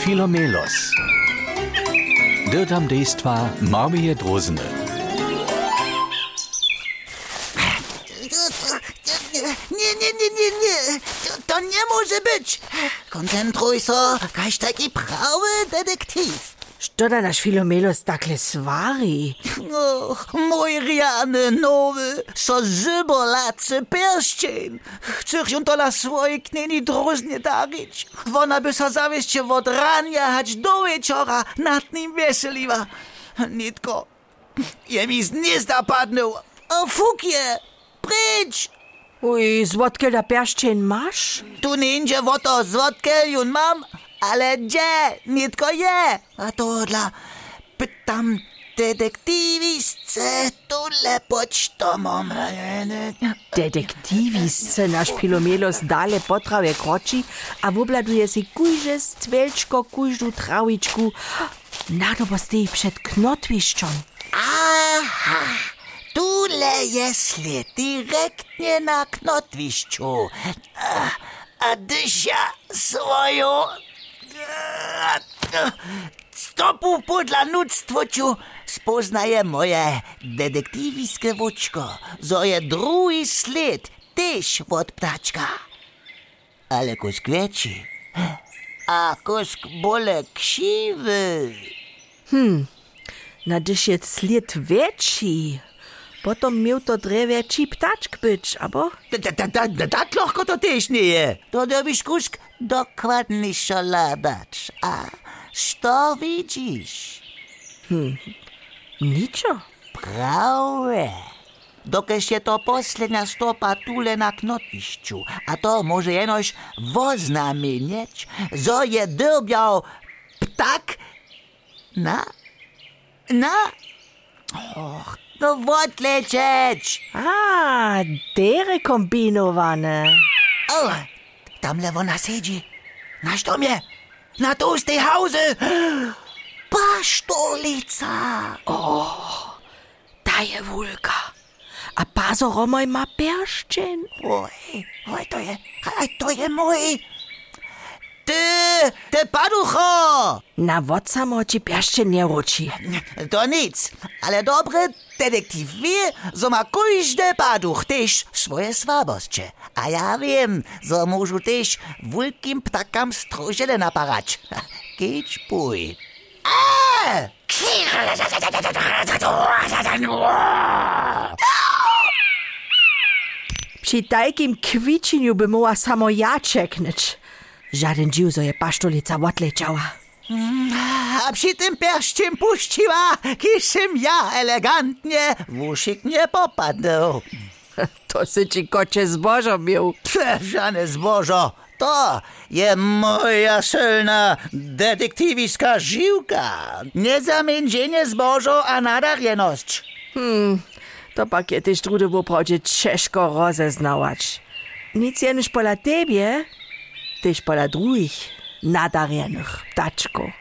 Filomelos. Dirtam dejstva Marmije Drozene. Nie, nie, nie, nie, nie. To, to nie może być. Koncentruj się, kaś taki prawy detektyw. Što da naš Filomelos takle svari? Och, mój riany nowy, so zyborlacy pierścień. Chcesz ją to na swojej knini drużnie darić. Ona by so zawieście od rania hać do wieczora nad nim weseliła. Nitko, je mi z gniezda padnął. O, fuk je, pryć. Uj, zwodke da perščen maš? Tu ninja woto zwodkeljun mam, ale gdzie, nitko je. A to dla, pytam detektywisce, tule pocztomom. Detektivisce naš Filomelos dale potrawie kroči a wobladuje si kujże stwielčko kujždu trawičku. Nadobo stej przed knotwiszczą. Aha, tule je sled direktnie na knotwiszczu. A, a dysia swoją a, Stopu podlanuctwo ću spoznaje moje detektivijske vočko, zoje drugi sled, tež od ptačka. Ale ko skveči, a kosk bole kšivi. Hm, nadež je sled večji. Potom miał to drewieci ptaczk być, abo? Tak lahko to też nie je. To dobisz kusk dokładnie szalabacz. A co widzisz? Niczo. Prawe. Dokąd się to poslednia stopa tule na knotwiszczu, a to może jenoś woznamienieć, zo je dybiał ptak na, na, och, no odlecieć. A, dere kombinowane. O, tam lewo na siedzi. Na sztomie. Na tłustej hauzy. Pasztolica. Daje wulka. A pazo romoj ma perščen. Oj, oj, to je, to je mój. Ty paducho. Na wocamo ci perščen nie ruči. To nic, ale dobry detektyw wie, że ma każdy paduch też swoje słabości. A ja wiem, że może też wielkim ptakam stroziele naparać. Geht pój. A! Przy takim kwiczeniu by mogła samo ja czeknąć. Żaden dziw, zo je pasztolica odleciała. A przy tym pierściem puściła, kiszym ja elegantnie w uszyk nie popadł. To sy ci kocie zbożo miał. Przewrzane zbożo, to je moja silna detektywiska żyłka. Niezamienienie zbożo, a nadarjeność. To pak je tyś trudy woprawdzie ciężko rozeznawać. Nic jeniż pola tebie, tyś pola drugich nadarjenych ptaczków.